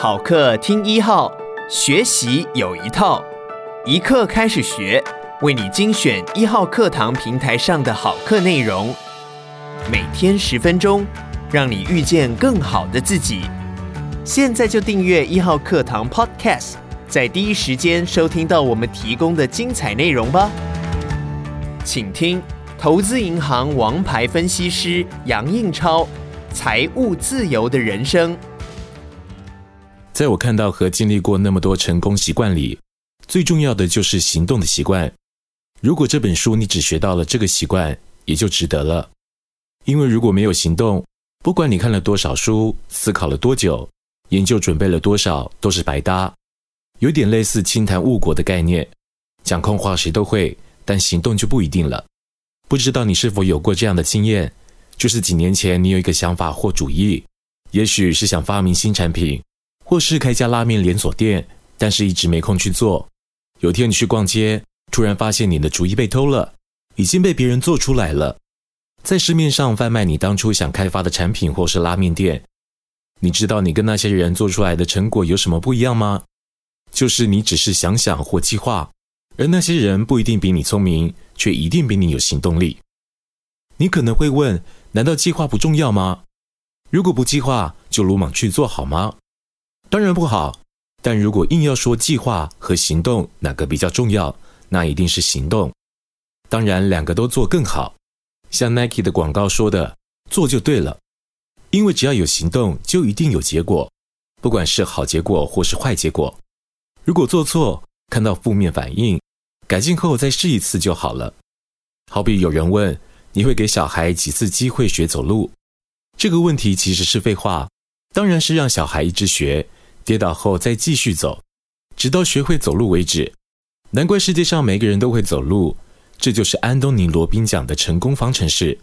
好课听一号，学习有一套，一课开始学，为你精选一号课堂平台上的好课内容，每天十分钟，让你遇见更好的自己。现在就订阅一号课堂 Podcast，在第一时间收听到我们提供的精彩内容吧。请听投资银行王牌分析师杨应超，财务自由的人生。在我看到和经历过那么多成功习惯里，最重要的就是行动的习惯。如果这本书你只学到了这个习惯，也就值得了。因为如果没有行动，不管你看了多少书，思考了多久，研究准备了多少，都是白搭。有点类似清谈误国的概念，讲空话谁都会，但行动就不一定了。不知道你是否有过这样的经验？就是几年前你有一个想法或主意，也许是想发明新产品。或是开家拉面连锁店，但是一直没空去做。有天你去逛街，突然发现你的主意被偷了，已经被别人做出来了，在市面上贩卖你当初想开发的产品或是拉面店。你知道你跟那些人做出来的成果有什么不一样吗？就是你只是想想或计划，而那些人不一定比你聪明，却一定比你有行动力。你可能会问：难道计划不重要吗？如果不计划，就鲁莽去做好吗？当然不好，但如果硬要说计划和行动哪个比较重要，那一定是行动。当然，两个都做更好。像 Nike 的广告说的，做就对了。因为只要有行动，就一定有结果，不管是好结果或是坏结果。如果做错，看到负面反应，改进后再试一次就好了。好比有人问，你会给小孩几次机会学走路？这个问题其实是废话，当然是让小孩一直学。跌倒后再继续走，直到学会走路为止。难怪世界上每个人都会走路，这就是安东尼·罗宾讲的成功方程式。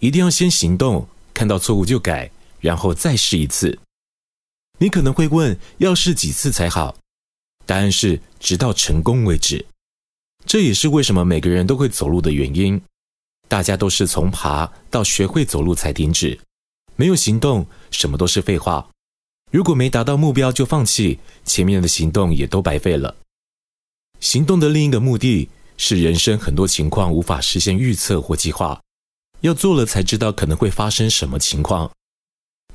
一定要先行动，看到错误就改，然后再试一次。你可能会问，要试几次才好？答案是直到成功为止。这也是为什么每个人都会走路的原因。大家都是从爬到学会走路才停止，没有行动，什么都是废话。如果没达到目标就放弃，前面的行动也都白费了。行动的另一个目的是，人生很多情况无法实现预测或计划，要做了才知道可能会发生什么情况。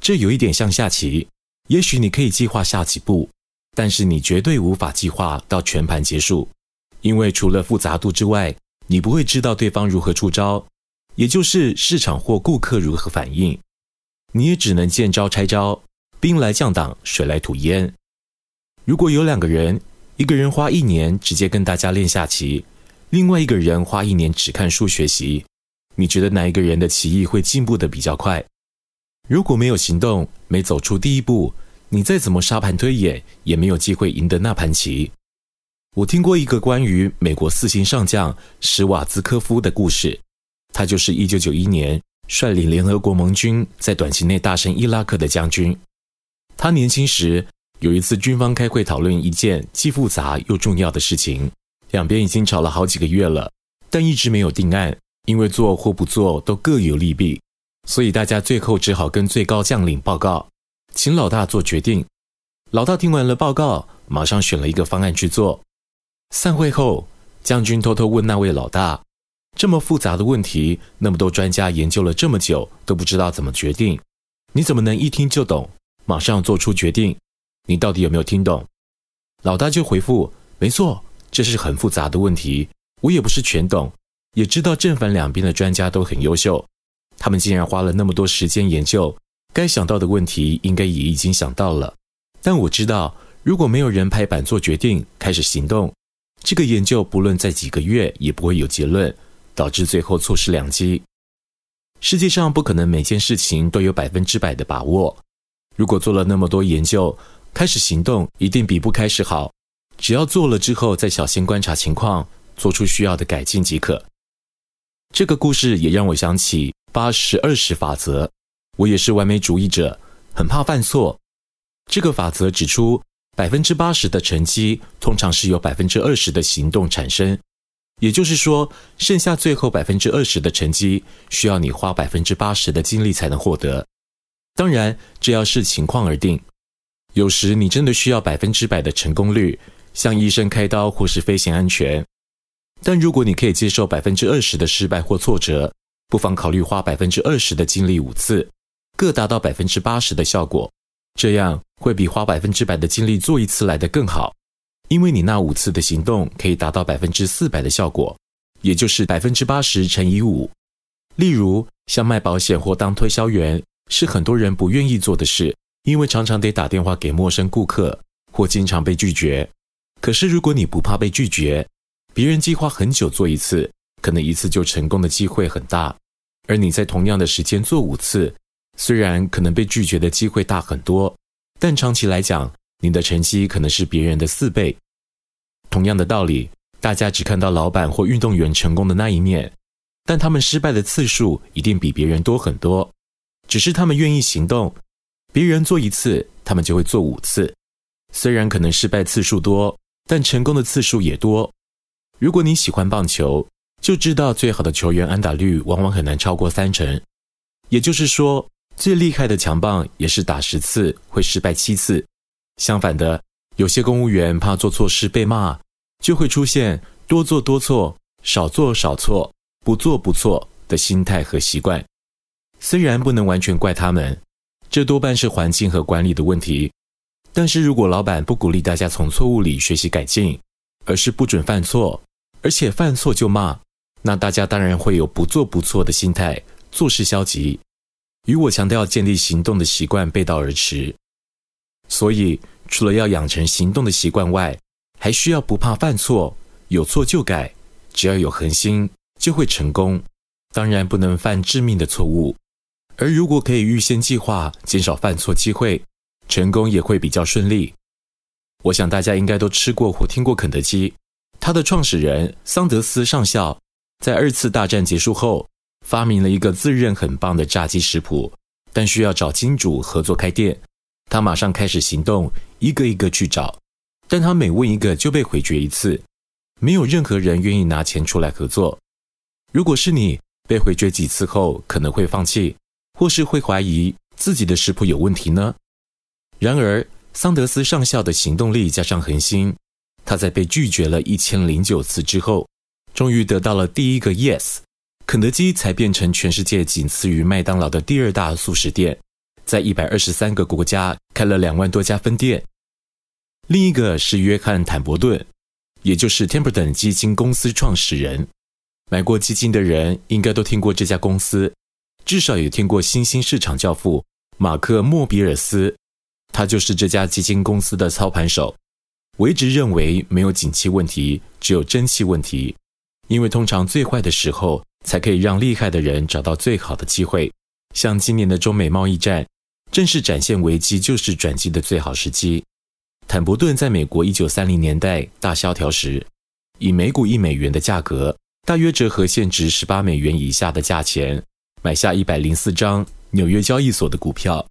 这有一点像下棋，也许你可以计划下几步，但是你绝对无法计划到全盘结束，因为除了复杂度之外，你不会知道对方如何出招，也就是市场或顾客如何反应，你也只能见招拆招。兵来将挡，水来土掩。如果有两个人，一个人花一年直接跟大家练下棋，另外一个人花一年只看书学习，你觉得哪一个人的棋艺会进步的比较快？如果没有行动，没走出第一步，你再怎么沙盘推演，也没有机会赢得那盘棋。我听过一个关于美国四星上将史瓦兹科夫的故事，他就是一九九一年率领联合国盟军在短期内大胜伊拉克的将军。他年轻时有一次，军方开会讨论一件既复杂又重要的事情，两边已经吵了好几个月了，但一直没有定案，因为做或不做都各有利弊，所以大家最后只好跟最高将领报告，请老大做决定。老大听完了报告，马上选了一个方案去做。散会后，将军偷偷问那位老大：“这么复杂的问题，那么多专家研究了这么久，都不知道怎么决定，你怎么能一听就懂？”马上做出决定，你到底有没有听懂？老大就回复：没错，这是很复杂的问题，我也不是全懂，也知道正反两边的专家都很优秀，他们竟然花了那么多时间研究，该想到的问题应该也已经想到了。但我知道，如果没有人拍板做决定，开始行动，这个研究不论在几个月也不会有结论，导致最后错失良机。世界上不可能每件事情都有百分之百的把握。如果做了那么多研究，开始行动一定比不开始好。只要做了之后，再小心观察情况，做出需要的改进即可。这个故事也让我想起八十二十法则。我也是完美主义者，很怕犯错。这个法则指出，百分之八十的成绩通常是由百分之二十的行动产生。也就是说，剩下最后百分之二十的成绩，需要你花百分之八十的精力才能获得。当然，这要视情况而定。有时你真的需要百分之百的成功率，向医生开刀或是飞行安全。但如果你可以接受百分之二十的失败或挫折，不妨考虑花百分之二十的精力五次，各达到百分之八十的效果。这样会比花百分之百的精力做一次来得更好，因为你那五次的行动可以达到百分之四百的效果，也就是百分之八十乘以五。例如，像卖保险或当推销员，是很多人不愿意做的事。因为常常得打电话给陌生顾客，或经常被拒绝。可是如果你不怕被拒绝，别人计划很久做一次，可能一次就成功的机会很大。而你在同样的时间做五次，虽然可能被拒绝的机会大很多，但长期来讲，你的成绩可能是别人的四倍。同样的道理，大家只看到老板或运动员成功的那一面，但他们失败的次数一定比别人多很多。只是他们愿意行动。别人做一次，他们就会做五次。虽然可能失败次数多，但成功的次数也多。如果你喜欢棒球，就知道最好的球员安打率往往很难超过三成。也就是说，最厉害的强棒也是打十次会失败七次。相反的，有些公务员怕做错事被骂，就会出现多做多错、少做少错、不做不错的心态和习惯。虽然不能完全怪他们。这多半是环境和管理的问题，但是如果老板不鼓励大家从错误里学习改进，而是不准犯错，而且犯错就骂，那大家当然会有不做不错的心态，做事消极，与我强调建立行动的习惯背道而驰。所以，除了要养成行动的习惯外，还需要不怕犯错，有错就改，只要有恒心，就会成功。当然不能犯致命的错误。而如果可以预先计划，减少犯错机会，成功也会比较顺利。我想大家应该都吃过或听过肯德基，它的创始人桑德斯上校在二次大战结束后，发明了一个自认很棒的炸鸡食谱，但需要找金主合作开店。他马上开始行动，一个一个去找，但他每问一个就被回绝一次，没有任何人愿意拿钱出来合作。如果是你，被回绝几次后，可能会放弃。或是会怀疑自己的食谱有问题呢？然而，桑德斯上校的行动力加上恒心，他在被拒绝了一千零九次之后，终于得到了第一个 yes，肯德基才变成全世界仅次于麦当劳的第二大速食店，在一百二十三个国家开了两万多家分店。另一个是约翰·坦伯顿，也就是 Templeton 基金公司创始人。买过基金的人应该都听过这家公司。至少也听过新兴市场教父马克·莫比尔斯，他就是这家基金公司的操盘手。我一直认为没有景气问题，只有争气问题，因为通常最坏的时候才可以让厉害的人找到最好的机会。像今年的中美贸易战，正是展现危机就是转机的最好时机。坦伯顿在美国一九三零年代大萧条时，以每股一美元的价格，大约折合现值十八美元以下的价钱。买下一百零四张纽约交易所的股票，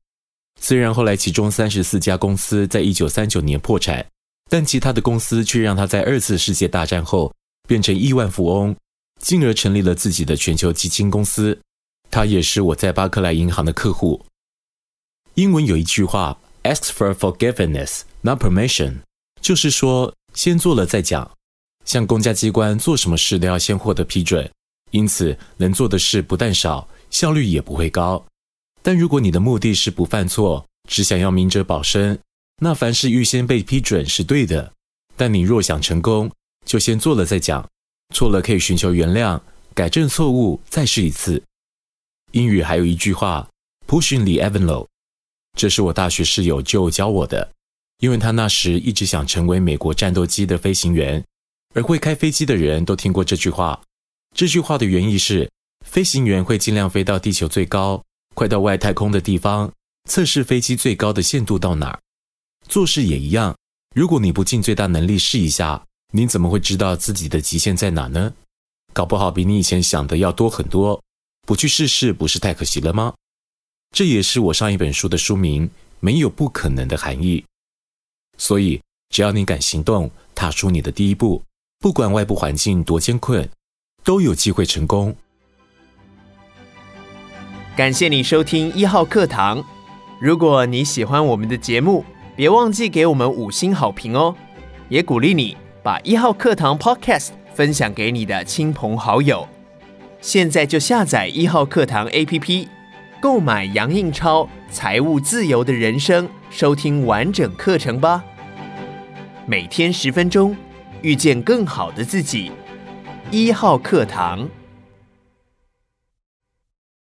虽然后来其中三十四家公司在一九三九年破产，但其他的公司却让他在二次世界大战后变成亿万富翁，进而成立了自己的全球基金公司。他也是我在巴克莱银行的客户。英文有一句话：“Ask for forgiveness, not permission”，就是说先做了再讲。像公家机关做什么事都要先获得批准，因此能做的事不但少。效率也不会高，但如果你的目的是不犯错，只想要明哲保身，那凡事预先被批准是对的。但你若想成功，就先做了再讲，错了可以寻求原谅，改正错误，再试一次。英语还有一句话，Pushing the envelope，这是我大学室友就教我的，因为他那时一直想成为美国战斗机的飞行员，而会开飞机的人都听过这句话。这句话的原意是。飞行员会尽量飞到地球最高、快到外太空的地方，测试飞机最高的限度到哪儿。做事也一样，如果你不尽最大能力试一下，你怎么会知道自己的极限在哪呢？搞不好比你以前想的要多很多，不去试试不是太可惜了吗？这也是我上一本书的书名“没有不可能的含义”。所以，只要你敢行动，踏出你的第一步，不管外部环境多艰困，都有机会成功。感谢你收听一号课堂。如果你喜欢我们的节目，别忘记给我们五星好评哦！也鼓励你把一号课堂 Podcast 分享给你的亲朋好友。现在就下载一号课堂 APP，购买杨应超《财务自由的人生》，收听完整课程吧。每天十分钟，遇见更好的自己。一号课堂。